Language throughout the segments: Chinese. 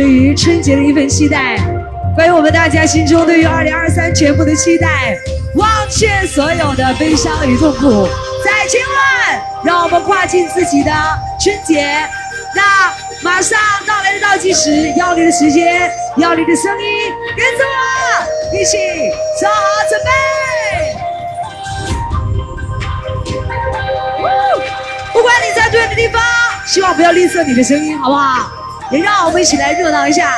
对于春节的一份期待，关于我们大家心中对于二零二三全部的期待，忘却所有的悲伤与痛苦，在今晚，让我们跨进自己的春节。那马上到来的倒计时，要你的时间，要你的声音，跟着我一起做好准备。不管你在对的地方，希望不要吝啬你的声音，好不好？也让我们一起来热闹一下，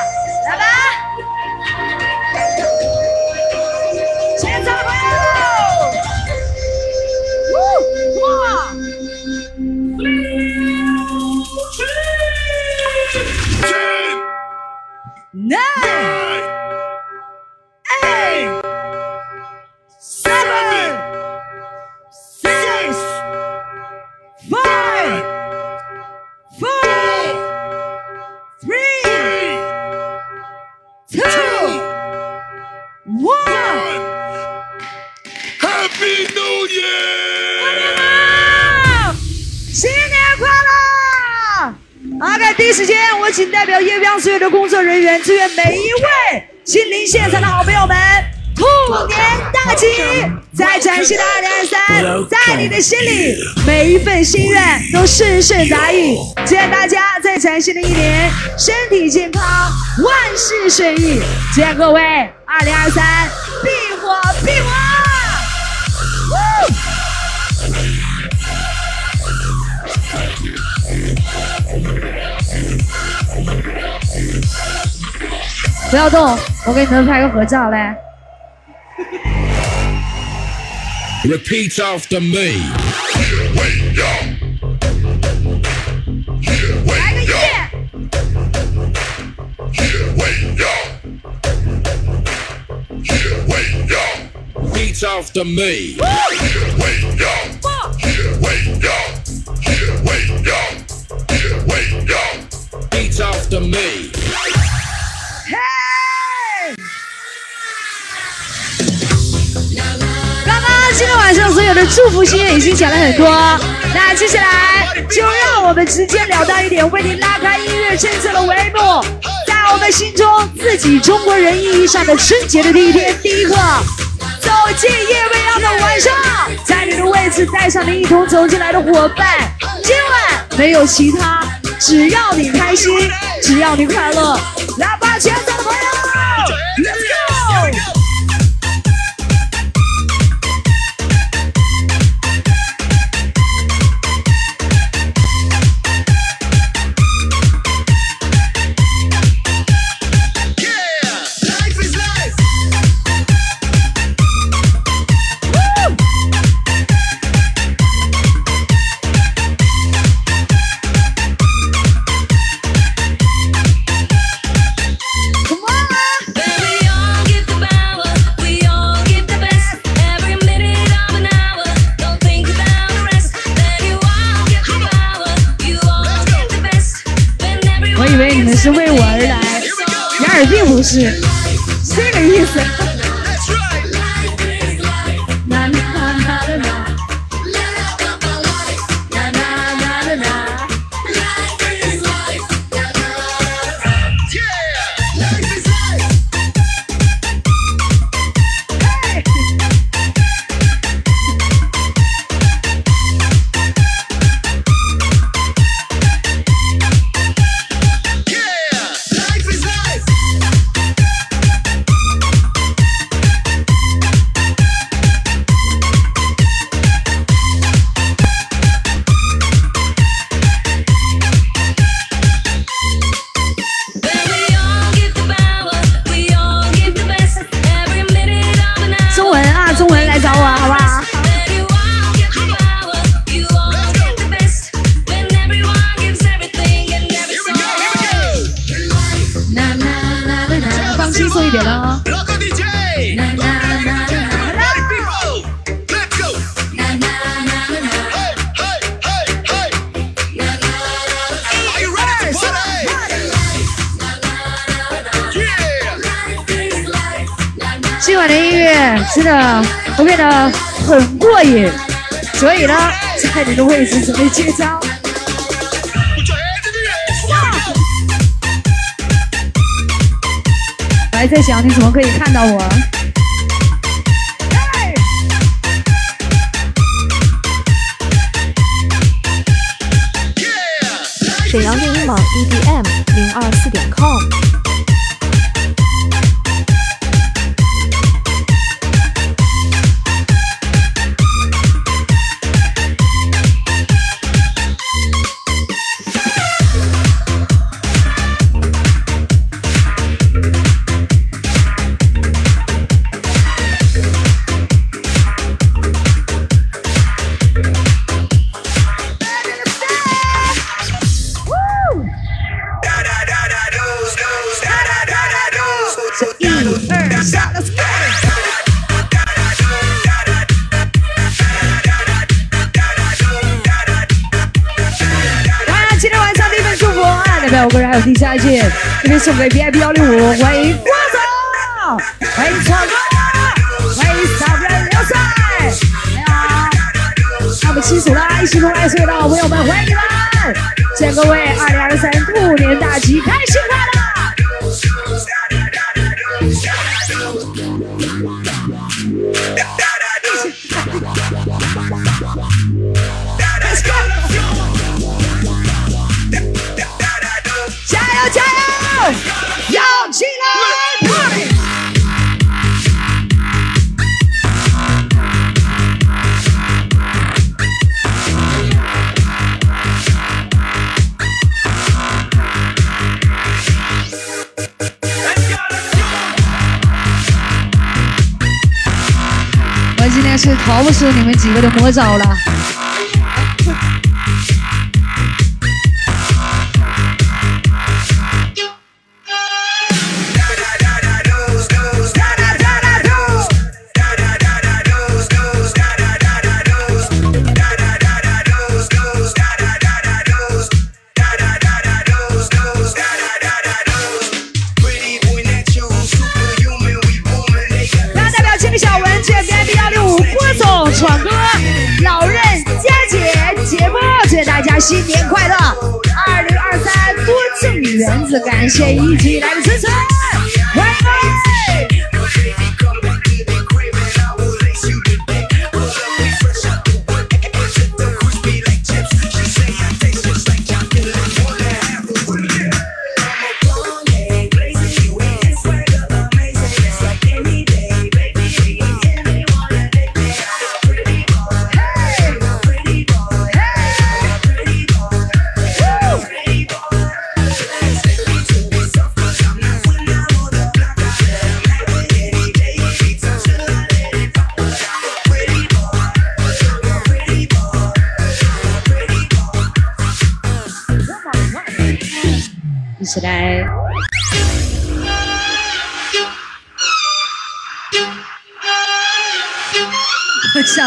请代表夜光所有的工作人员，祝愿每一位亲临现场的好朋友们，兔年大吉！在崭新的二零二三，在你的心里，每一份心愿都顺顺达意。祝愿大家在崭新的一年，身体健康，万事顺意。祝愿各位二零二三，必火必旺！不要动，我给你们拍个合照嘞。来个嘿！今天晚上所有的祝福心愿已经讲了很多，那接下来就让我们直截了当一点，为您拉开音乐政策的帷幕，在我们心中自己中国人意义上的春节的第一天。第一个，走进夜未央的晚上，在你的位置带上你一同走进来的伙伴，今晚没有其他，只要你开心，只要你快乐，来吧，全场的朋友 ready to party? Yeah. 今晚的音乐真的会变得很过瘾，所以呢，在你的位置准备接招。还在想你怎么可以看到我。沈阳电音网 EDM 零二四点 com。送给 VIP 幺零五，欢迎郭总，欢迎闯哥，欢迎小人刘帅，哎呀，那我们七组啦，一起同来隧道，朋友们欢迎你们，祝各位二零二三兔年大吉，开心快乐！是逃不出你们几个的魔爪了。新年快乐！二零二三多挣元子，感谢一起来的支持，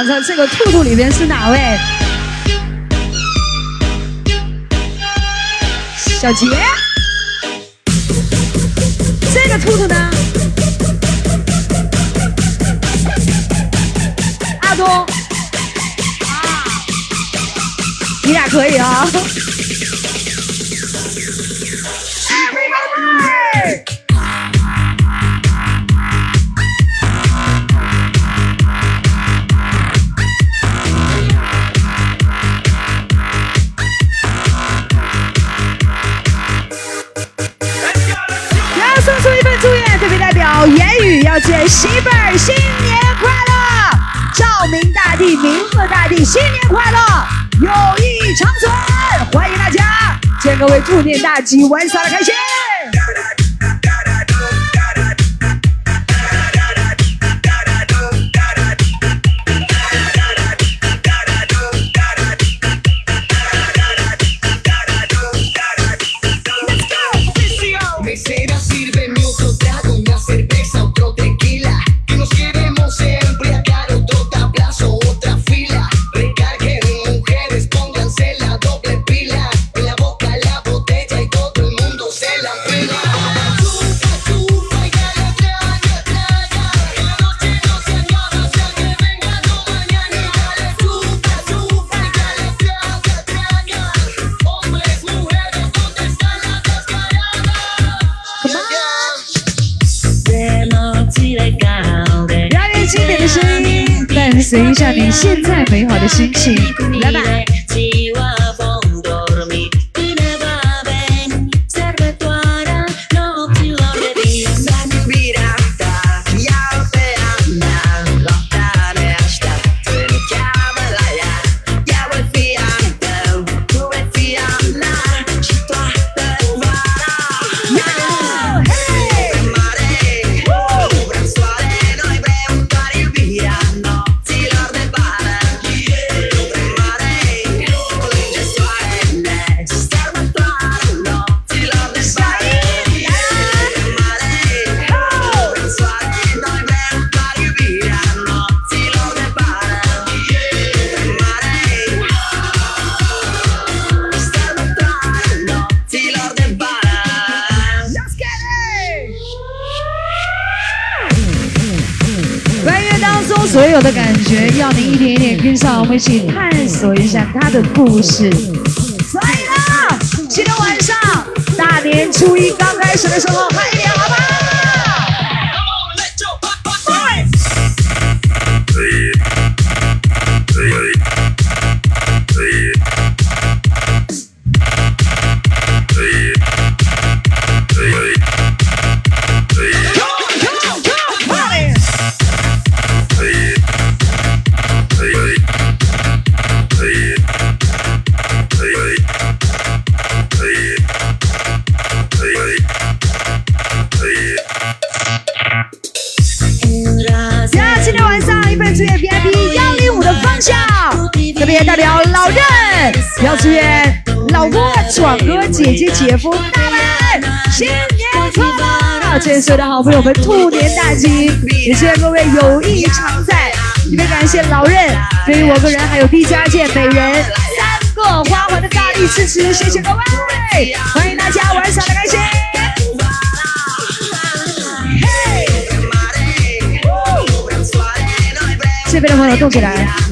想着这个兔兔里边是哪位？小杰。这个兔兔呢？阿东。啊，你俩可以啊。媳妇儿新年快乐，照明大地、明字大地新年快乐，友谊长存，欢迎大家，祝各位兔年大吉，玩耍的开心。现在有的感觉，要你一点一点跟上，我们一起探索一下他的故事。所以呢，今天晚上大年初一刚开始的时候，嗨一点好不要祝愿老公、爽哥、姐姐、姐夫大们新年快乐！祝愿所有的好朋友们兔年大吉，也祝愿各位友谊常在。特别感谢老任对于我个人还有毕家健每人三个花环的大力支持，谢谢各位，欢迎大家玩耍的开心。这边的朋友动起来。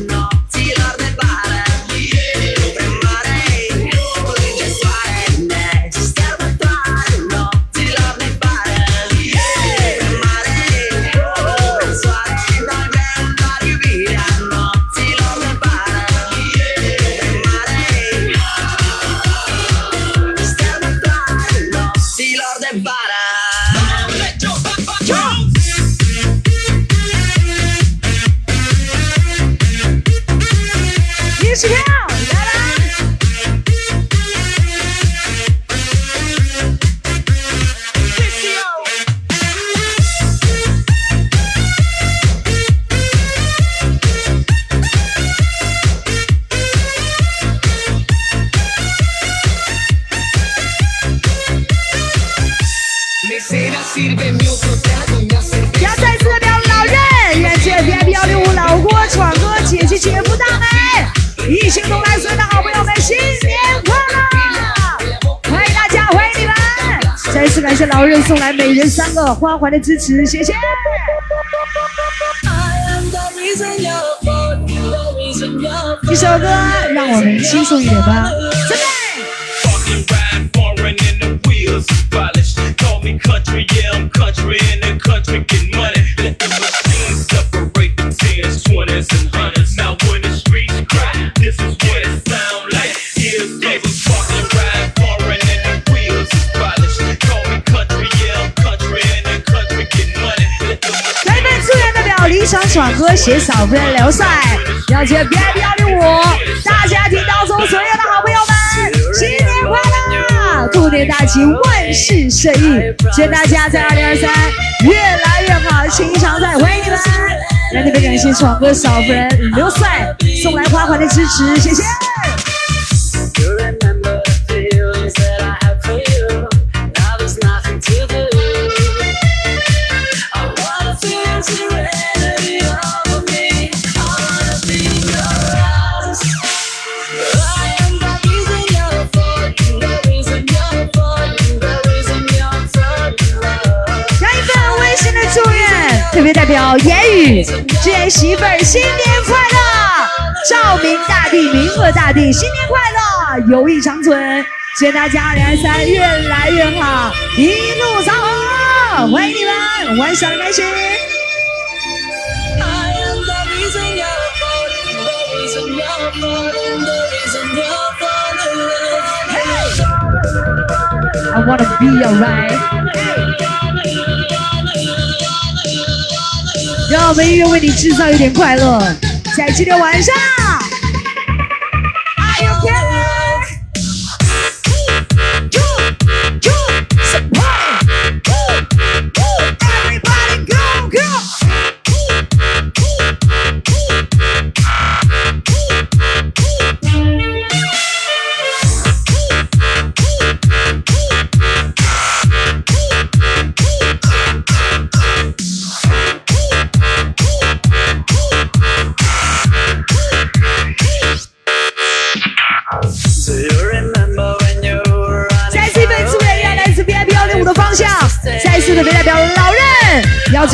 来每人三个花环的支持，谢谢。一首歌，让我们轻松一点吧。爽哥携嫂夫人刘帅，了解 VIP 幺零五大家庭当中所有的好朋友们新年快乐，兔年大吉，万事顺意，祝愿大家在二零二三越来越好，新常在，欢迎你们！来特别感谢闯哥嫂夫人刘帅送来花环的支持，谢谢。特别代表言语祝愿媳妇儿新年快乐照明大地明和大地新年快乐友谊长存祝愿大家二零二三越来越好一路长虹欢迎你们玩耍的开心。I wanna be alright. 让我们音乐为你制造一点快乐，在今天晚上。Are you okay?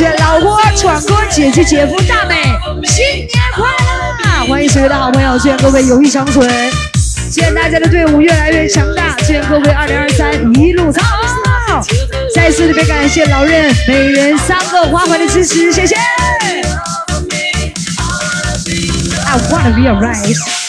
任，要祝愿老郭、闯哥、姐姐、姐夫、大美新年快乐！欢迎所有的好朋友，祝愿各位友谊长存，祝愿大家的队伍越来越强大，祝愿各位二零二三一路超好！再次特别感谢老任每人三个花环的支持，谢谢。I wanna be alright。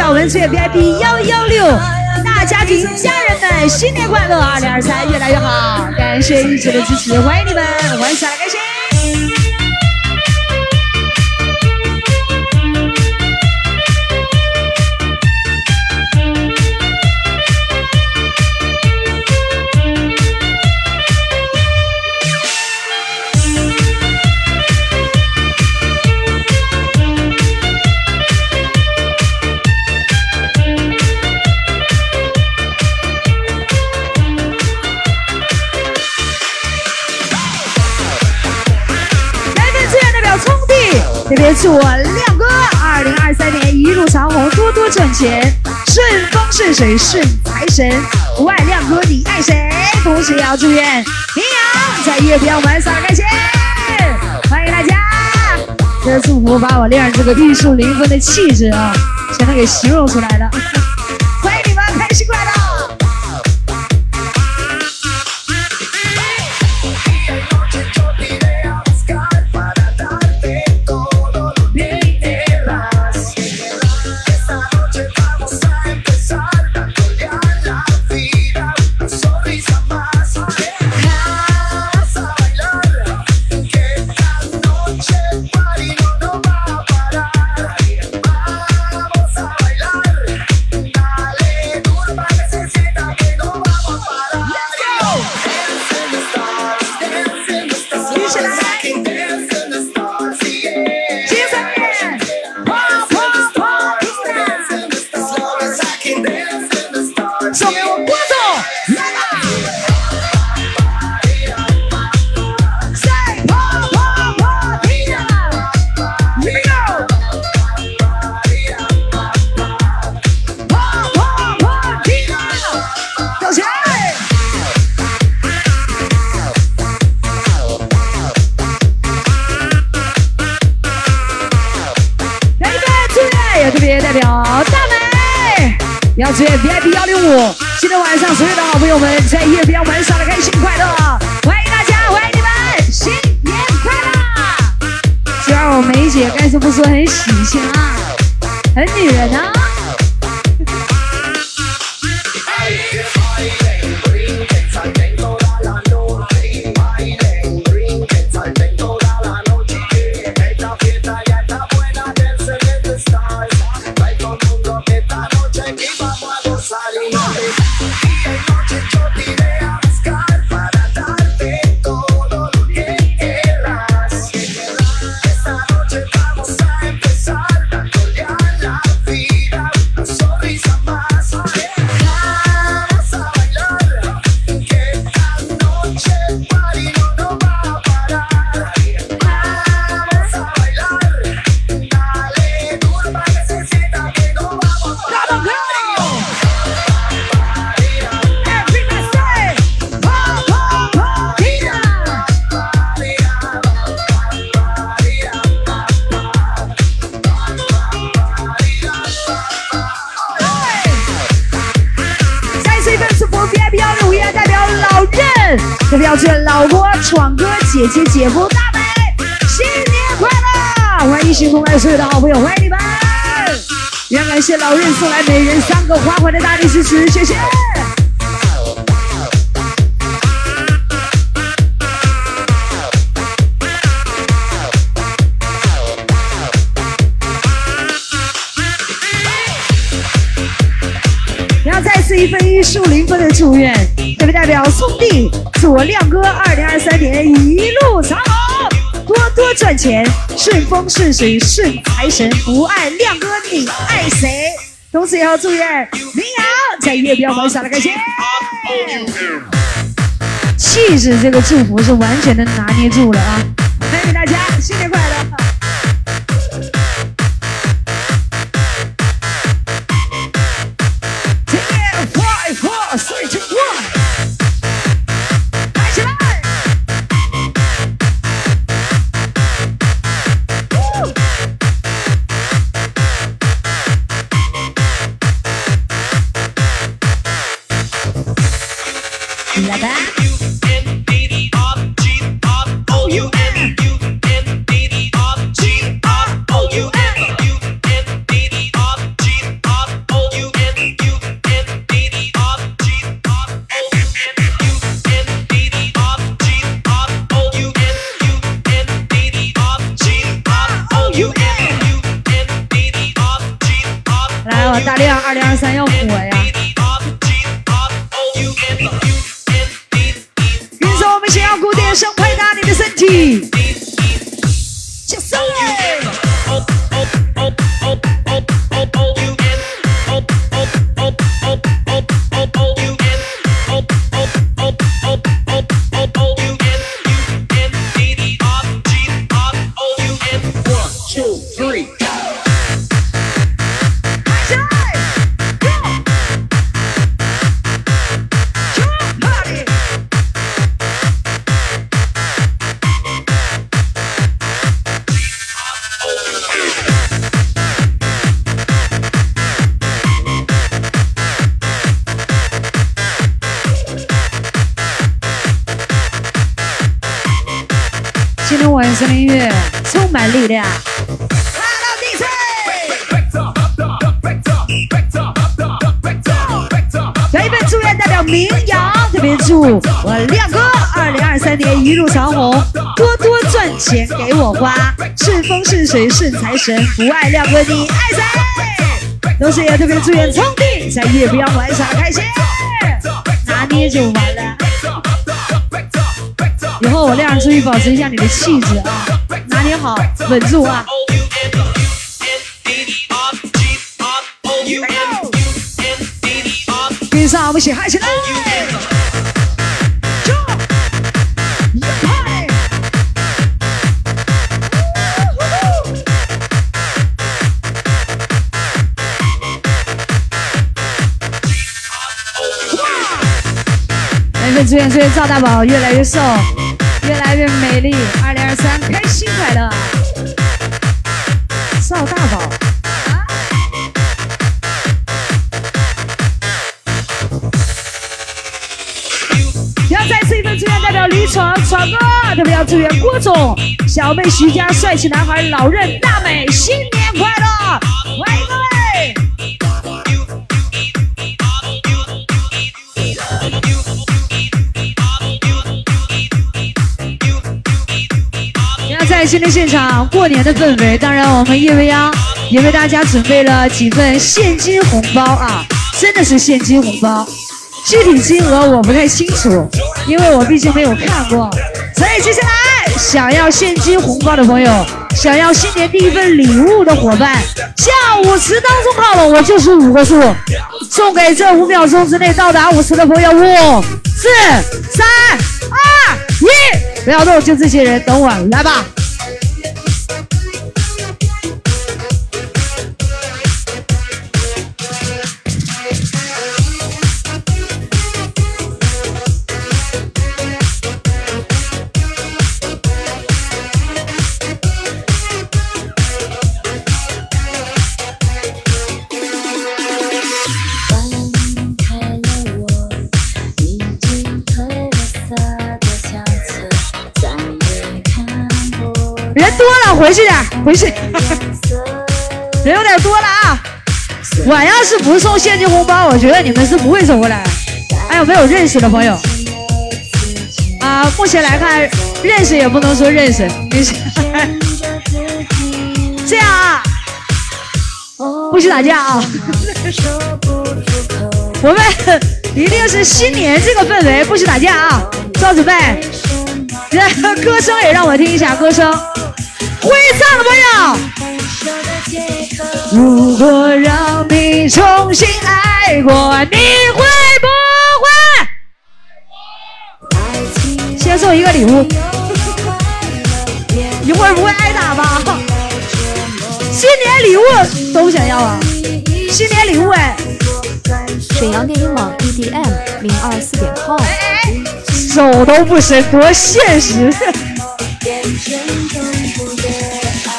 小文祝愿 VIP 幺幺六大家庭家人们新年快乐，二零二三越来越好！感谢一直的支持，欢迎你们，我们下来感谢。我亮哥二零二三年一路长虹，多多赚钱，顺风顺水顺财神。不爱亮哥你爱谁？同时也要祝愿明阳在夜边玩耍开心，欢迎大家。这祝福把我亮这个玉树临风的气质啊，全都给形容出来了。要祝愿 VIP 幺零五，今天晚上所有的好朋友们在夜边玩耍的开心快乐，欢迎大家，欢迎你们，新年快乐！虽然我梅姐该说不说很喜庆啊，很女人啊。姐、夫、大美新年快乐！欢迎新同来所有的好朋友，欢迎你们！也感谢老任送来每人三个花环的大力支持，谢谢！然后再次一份一树零分的祝愿，代表兄弟，祝我亮哥二零二三年一路长虹，多多赚钱，顺风顺水顺财神，不爱亮哥你爱谁？同时也要祝愿民谣在月标榜上的感谢。气质这个祝福是完全的拿捏住了啊！打一路长虹，多多赚钱给我花，顺风顺水顺财神，不爱亮哥你爱谁？同时也特别祝愿聪弟在月标玩耍开心，拿捏就完了。以后我亮注意保持一下你的气质啊，拿捏好，稳住啊！跟上我们一起嗨起来一份祝愿，祝愿赵大宝越来越瘦，越来越美丽。二零二三，开心快乐！赵大宝。啊要再次一份祝愿，代表李闯闯哥，特别要祝愿郭总、小妹徐佳、帅气男孩老任、大美新年快乐！那在今天现场过年的氛围，当然我们夜未央也为大家准备了几份现金红包啊，真的是现金红包，具体金额我不太清楚，因为我毕竟没有看过。所以接下来想要现金红包的朋友，想要新年第一份礼物的伙伴，下舞池当中靠了，我就是五个数，送给这五秒钟之内到达舞池的朋友，五、四、三、二、一，不要动，就这些人，等我来吧。回去点，回去，人有点多了啊！我要是不送现金红包，我觉得你们是不会走过来。还有没有认识的朋友？啊，目前来看，认识也不能说认识。这样啊，不许打架啊！我们一定是新年这个氛围，不许打架啊！做好准备，这歌声也让我听一下歌声。会唱的朋友，如果让你重新爱过，你会不会？先送一个礼物，一会儿不会挨打吧？新年礼物都想要啊！新年礼物哎，沈阳电音网 EDM 零二四点 com。手都不伸，多现实！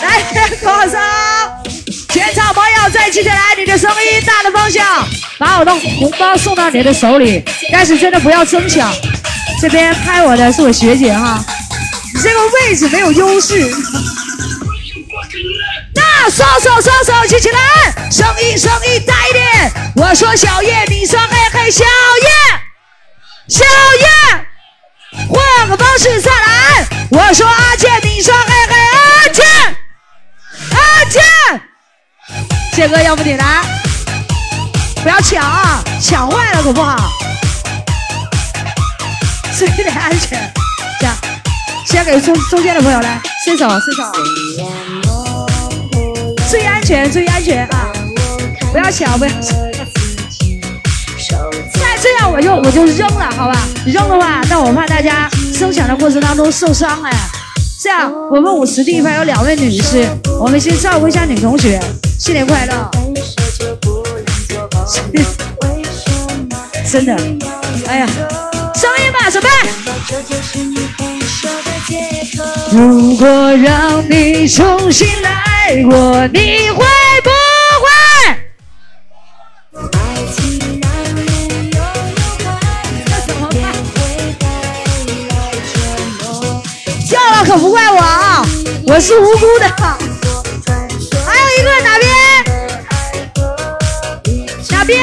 来，马上，全场朋友再记起来，你的声音大的方向，把我的红包送到你的手里。但是真的不要争抢，这边拍我的是我学姐哈，你这个位置没有优势。那双手双手举起来，声音声音大一点。我说小叶，你说嘿嘿，小叶，小叶。换个方式再来。我说阿健，你说嘿嘿，阿健，阿健，健哥，要不你来？不要抢啊，抢坏了可不好。注意点安全。这样，先给中中间的朋友来伸手，伸手。注意安全，注意安全啊！不要抢，不要抢。再这样我就我就扔了，好吧？扔的话，那我怕大家生产的过程当中受伤哎。这样，我们五十地方有两位女士，我们先照顾一下女同学，新年快乐！真的，哎呀，声音吧，准备。如果让你重新来过，你会？不怪我啊，我是无辜的。还有一个哪边？哪边？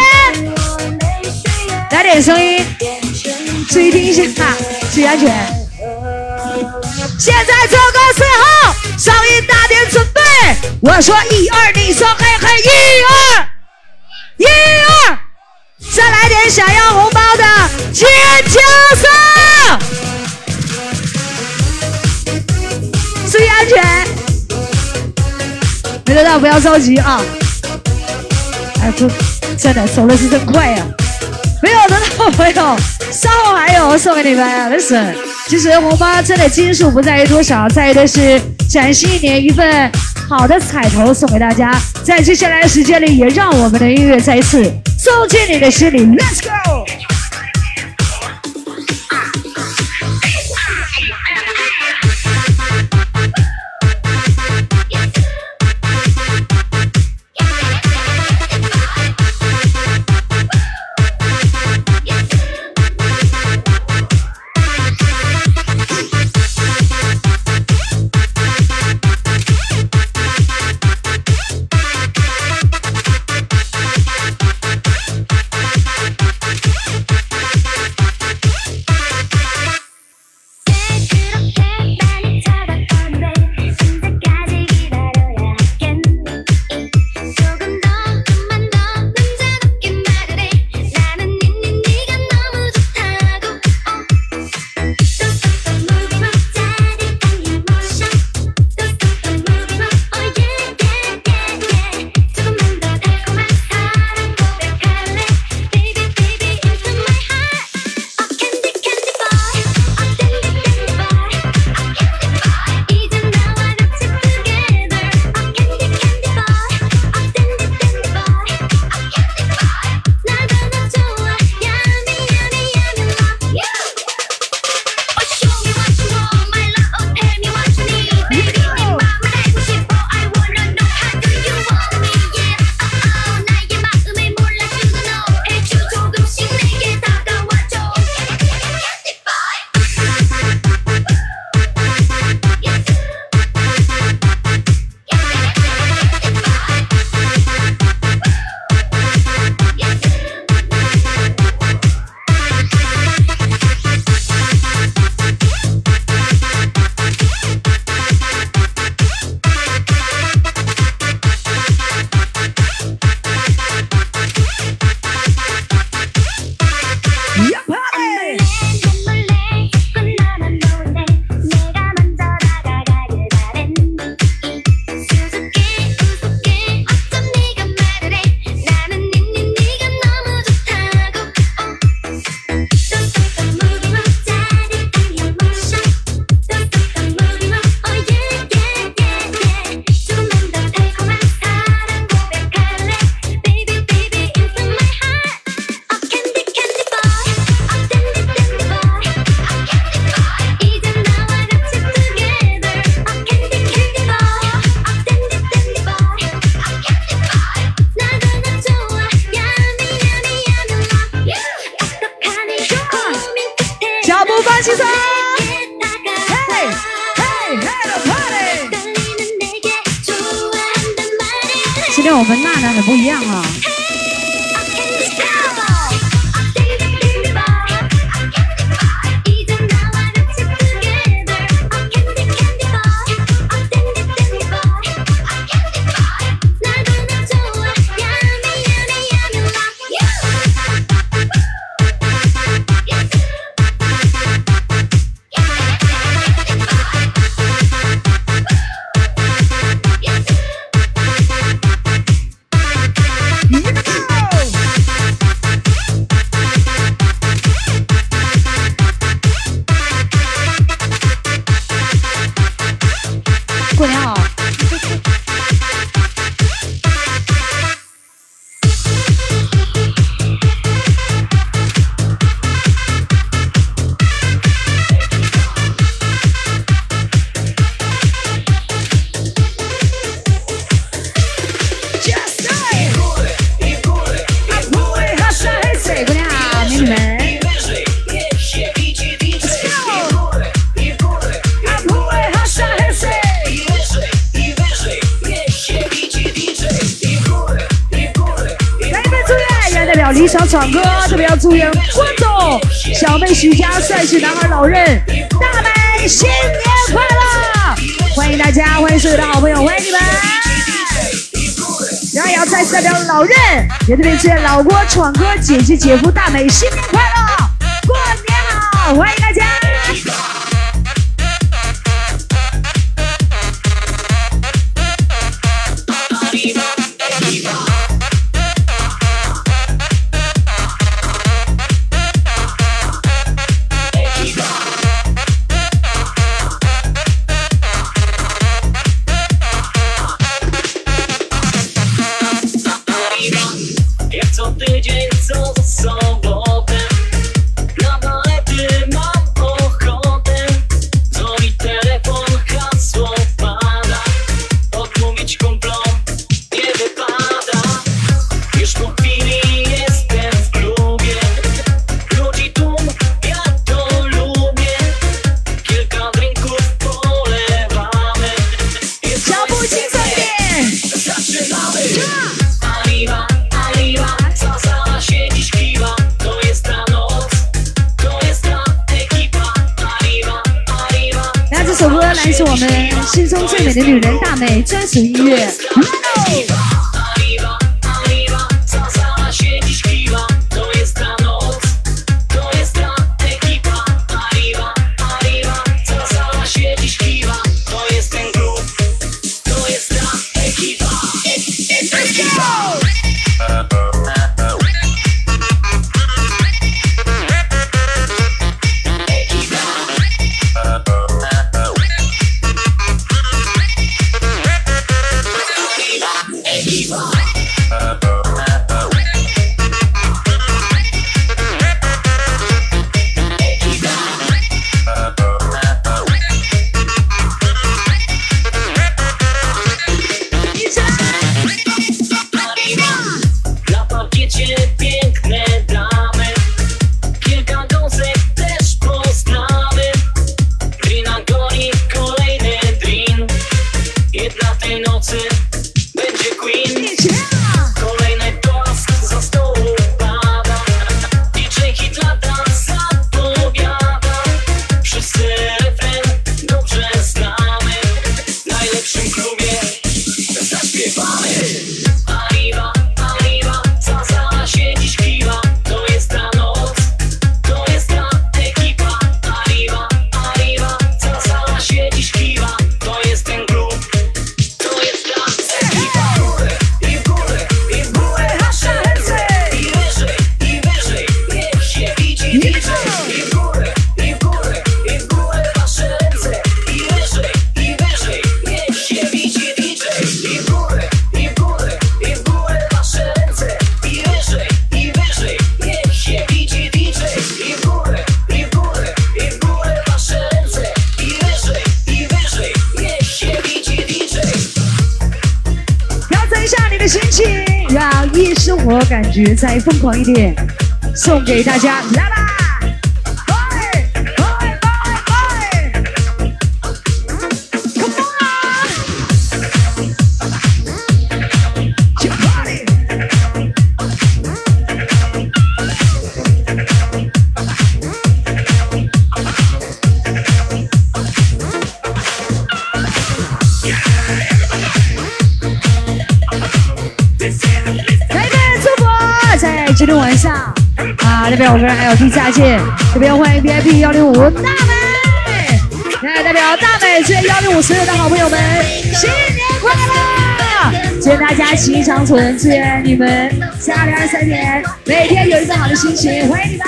来点声音，注意听一下，注意安全。现在这个时候，声音大点，准备。我说一二，你说嘿嘿，一二，一二，再来点想要红包的尖叫声。注意安全，没得到不要着急啊！哎，这真的走的是真快呀、没有得到的朋友，稍后还有送给你们。Listen，其实红包真的斤数不在于多少，在于的是崭新一年一份好的彩头送给大家。在接下来的时间里，也让我们的音乐再一次走进你的心里。Let's go！是跟我们娜娜的不一样啊。姐姐姐夫大美，新年快乐，过年好，欢迎。再疯狂一点送给大家啦啦今天晚上啊，那边我们还有地下线，这边欢迎 VIP 幺零五大美，来代表大美谢幺零五所有的好朋友们新年快乐！祝愿大家喜气长存，祝愿你们在二零二三年每天有一个好的心情，欢迎你们！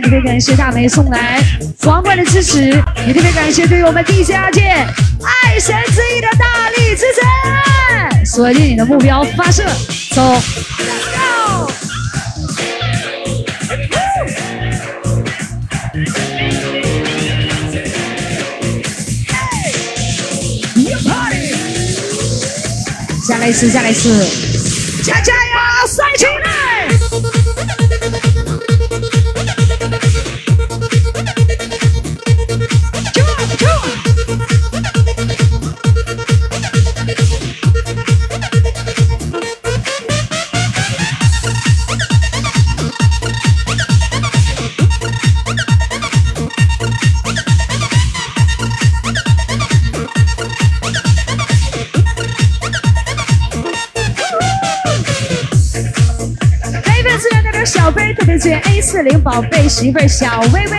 特别感谢大梅送来皇冠的支持，也特别感谢对于我们地下界爱神之翼的大力支持。锁定你的目标，发射，走，Go！下来一次，下来一次，加加谢谢 A 四零宝贝媳妇小薇薇，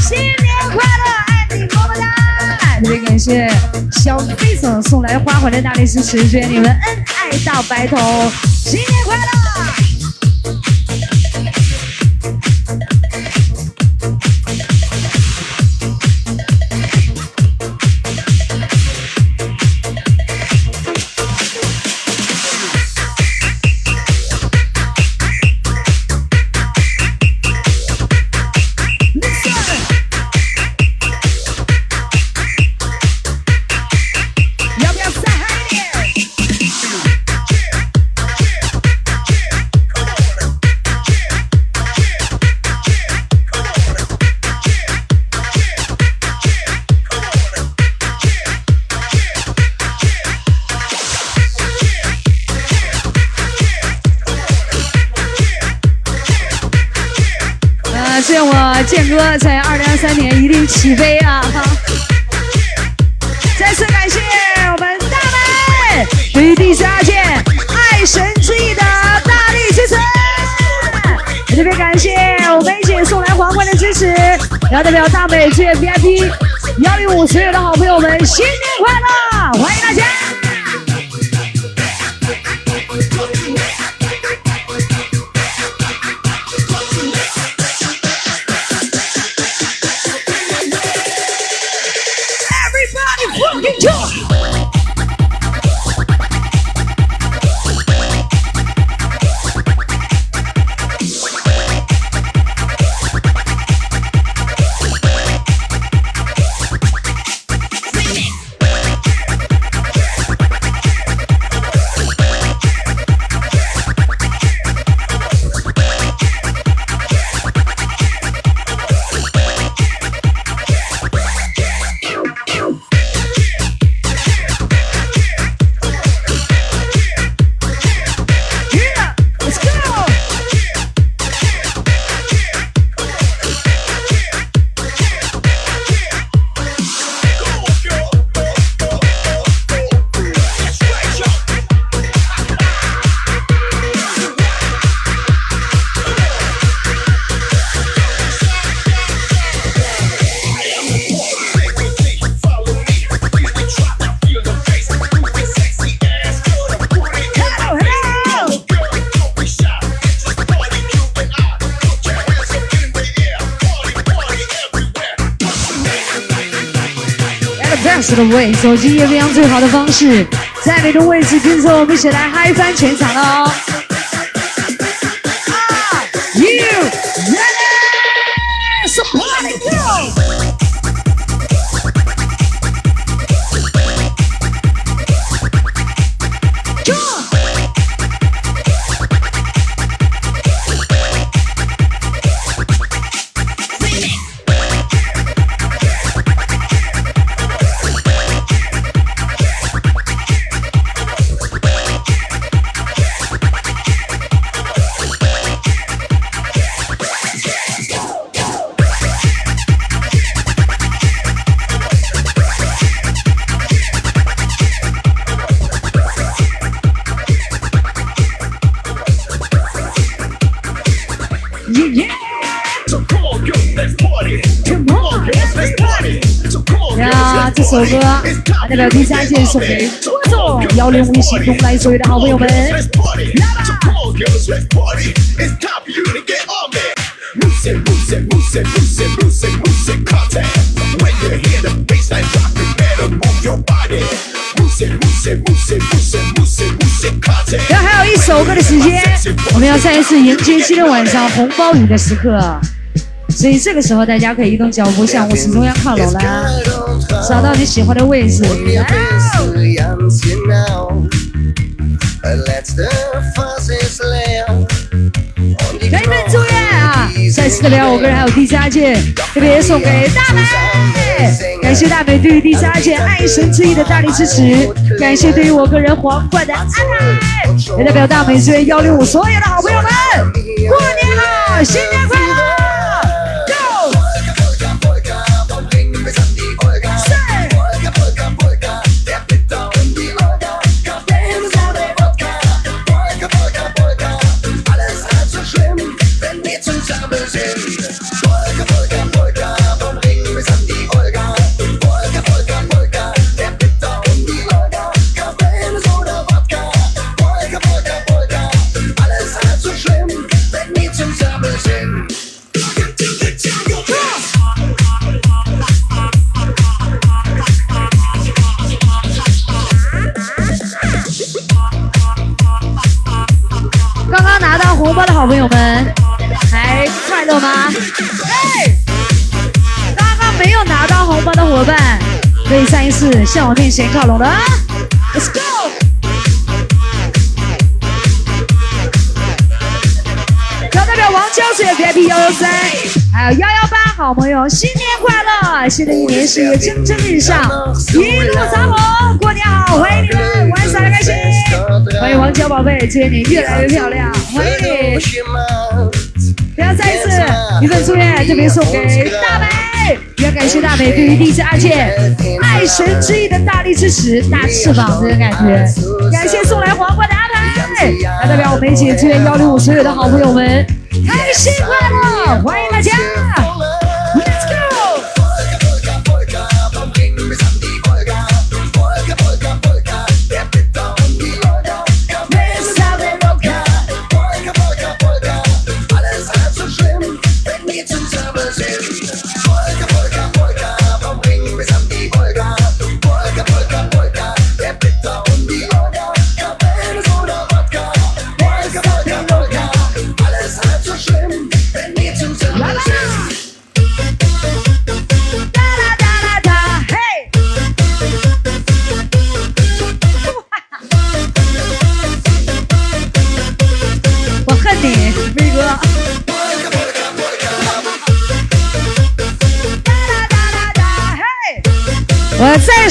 新年快乐，爱你么么哒！特别感谢小飞总送来花环的大力支持，祝愿你们恩爱到白头，新年快乐！哥在二零二三年一定起飞啊！再次感谢我们大美对于第十二届爱神之翼的大力支持，特别感谢我梅姐送来皇冠的支持，然后代表大美祝愿 VIP 幺零五所有的好朋友们新年快乐，欢迎大家！Best 的位，手机夜飞扬最好的方式，在每个位置跟着我们一起来嗨翻全场哦！首歌，代表第三件送给观众，幺零五一起同来所有的好朋友们。然后还有一首歌的时间，我们要再一次迎接今天晚上红包雨的时刻，所以这个时候大家可以移动脚步向我始终要靠拢啦。找到你喜欢的位置。给你们祝愿啊！再次的聊我个人还有第三届，特别送给大美，感谢大美对于第三届爱神之翼的大力支持，感谢对于我个人皇冠的安排，也代表大美支援幺零五所有的好朋友们，过年好，新年快乐小朋友们，还快乐吗？哎，刚刚没有拿到红包的伙伴，可以再一次向我面前靠拢了啊！Let's go！要代表王娇水 VIP 幺幺三，还有幺幺八好朋友，新年快乐！新的一年事业蒸蒸日上，一路长虹，过年好！欢迎你们，晚上开心！欢迎王娇宝贝，今年你越来越漂亮，欢迎你！不要再一次一份祝愿，特别送给大美，也感谢大美对于第三届爱神之翼的大力支持，大翅膀这个感觉，感谢送来皇冠的安排，来代表我们一起祝愿幺零五所有的好朋友们，开心快乐，欢迎大家。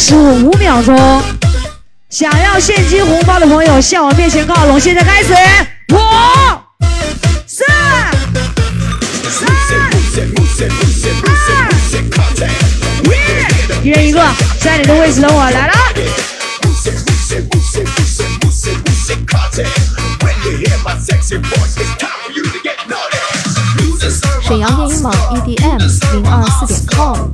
我再数五秒钟，想要现金红包的朋友向我面前靠拢，现在开始，五、四、三。一人一个，在你的位置等我来了。沈阳电音网 EDM 零二四点 com。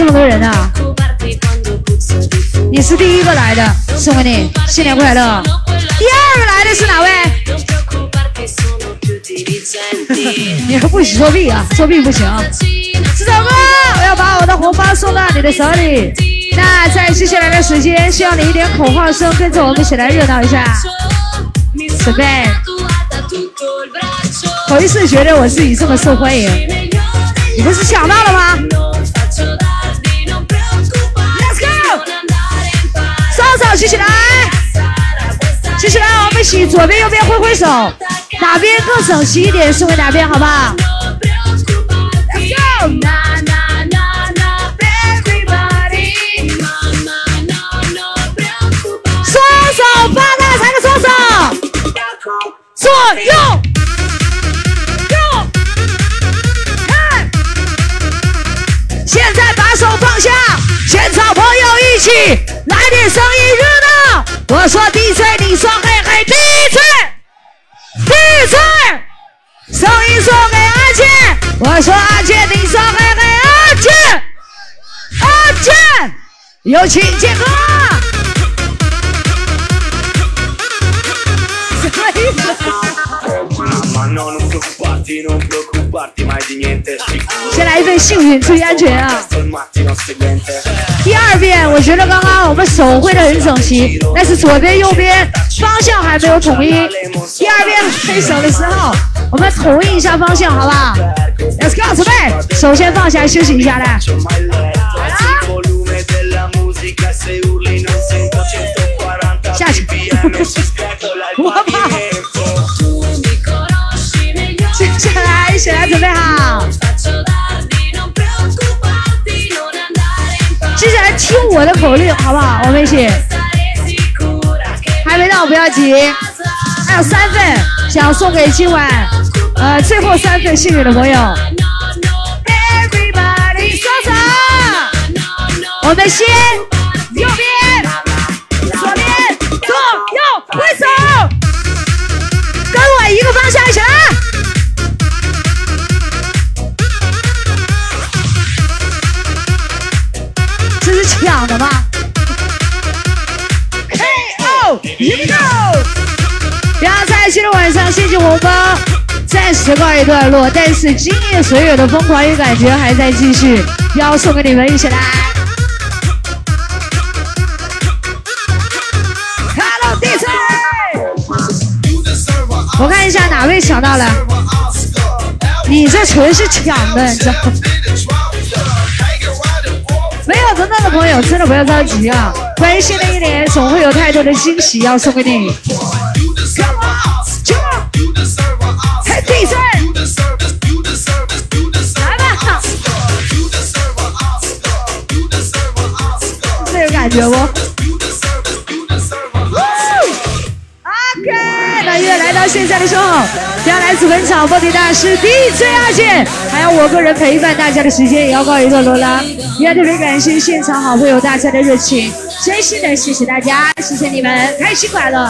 这么多人啊？你是第一个来的，送给你，新年快乐。第二个来的是哪位？你还不许作弊啊，作弊不行。这首歌我要把我的红包送到你的手里。那在接下来的时间，需要你一点口号声，跟着我们一起来热闹一下。准备。头一次觉得我自己这么受欢迎，你不是抢到了吗手举起来，举起来，我们一起左边右边挥挥手，哪边更整齐一点送给哪边，好不好我说阿健，你说嘿嘿阿健，阿健，有请健哥。先来一份幸运，注意安全啊.第二遍，我觉得刚刚我们手挥的很整齐，但是左边、右边方向还没有统一。第二遍挥手的时候，我们统一一下方向，好不好 Let's go，准备，首先放下来休息一下来。下去。我跑。接下来，一起来准备好。接下来听我的口令，好不好？我们一起。还没到，不要急。还有三份，想送给今晚呃最后三份幸运的朋友。手，我们先时告一段落，但是今夜所有的疯狂与感觉还在继续，要送给你们，一起来。Hello DJ，我看一下哪位抢到了，你这纯是抢的，你知道吗？没有得到的朋友，真的不要着急啊！关心的一点，总会有太多的惊喜要送给你。Come on，come on，嘿，第三，感觉不？OK，那乐来到现在的时候，将来自本场播题大师 DJ 阿健，还有我个人陪伴大家的时间也要告一段落了。也特别感谢现场好朋友大家的热情，真心的谢谢大家，谢谢你们，开心快乐。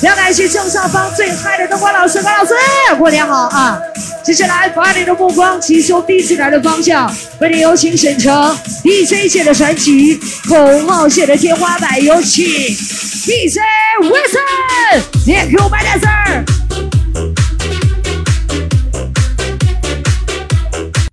也要感谢正上方最嗨的灯光老师，高老师，过年好啊！接下来把你的目光集中 DJ 来的方向，为你有请沈城 DJ 界的传奇，口号界的天花板，有请 DJ Wilson，连 Q 白大 Sir。